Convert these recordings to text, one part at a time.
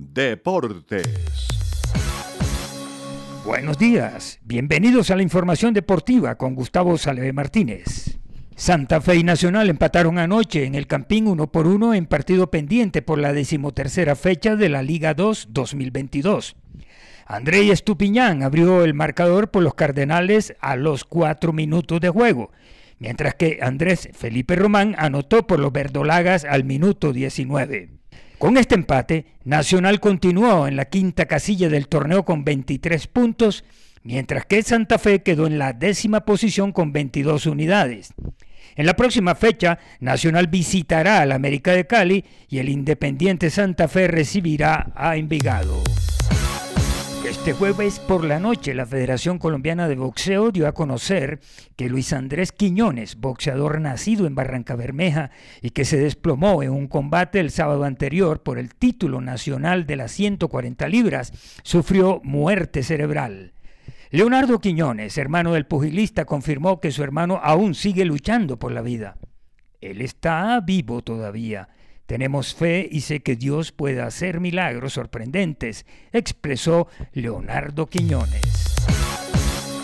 Deportes. Buenos días, bienvenidos a la información deportiva con Gustavo Salve Martínez. Santa Fe y Nacional empataron anoche en el Campín uno por uno en partido pendiente por la decimotercera fecha de la Liga 2 2022. André Estupiñán abrió el marcador por los Cardenales a los cuatro minutos de juego, mientras que Andrés Felipe Román anotó por los Verdolagas al minuto 19. Con este empate, Nacional continuó en la quinta casilla del torneo con 23 puntos, mientras que Santa Fe quedó en la décima posición con 22 unidades. En la próxima fecha, Nacional visitará al América de Cali y el Independiente Santa Fe recibirá a Envigado. Este jueves por la noche la Federación Colombiana de Boxeo dio a conocer que Luis Andrés Quiñones, boxeador nacido en Barranca Bermeja y que se desplomó en un combate el sábado anterior por el título nacional de las 140 libras, sufrió muerte cerebral. Leonardo Quiñones, hermano del pugilista, confirmó que su hermano aún sigue luchando por la vida. Él está vivo todavía. Tenemos fe y sé que Dios puede hacer milagros sorprendentes, expresó Leonardo Quiñones.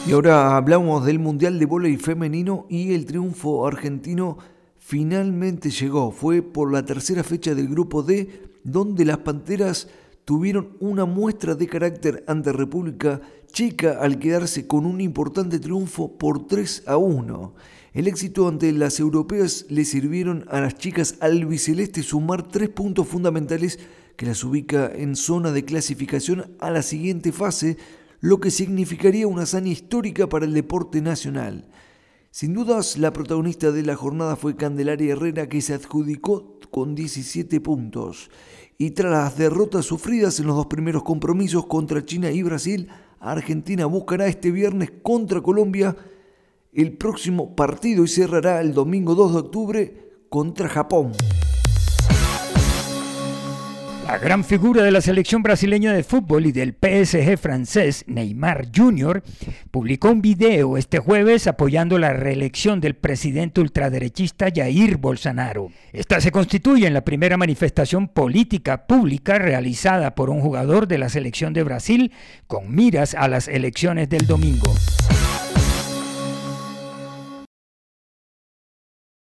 Y ahora hablamos del Mundial de Voleibol Femenino y el triunfo argentino finalmente llegó. Fue por la tercera fecha del grupo D, donde las Panteras tuvieron una muestra de carácter ante República Checa al quedarse con un importante triunfo por 3 a 1. El éxito ante las europeas le sirvieron a las chicas albicelestes sumar tres puntos fundamentales que las ubica en zona de clasificación a la siguiente fase, lo que significaría una hazaña histórica para el deporte nacional. Sin dudas, la protagonista de la jornada fue Candelaria Herrera, que se adjudicó con 17 puntos y tras las derrotas sufridas en los dos primeros compromisos contra China y Brasil, Argentina buscará este viernes contra Colombia el próximo partido y cerrará el domingo 2 de octubre contra Japón. La gran figura de la selección brasileña de fútbol y del PSG francés, Neymar Jr., publicó un video este jueves apoyando la reelección del presidente ultraderechista Jair Bolsonaro. Esta se constituye en la primera manifestación política pública realizada por un jugador de la selección de Brasil con miras a las elecciones del domingo.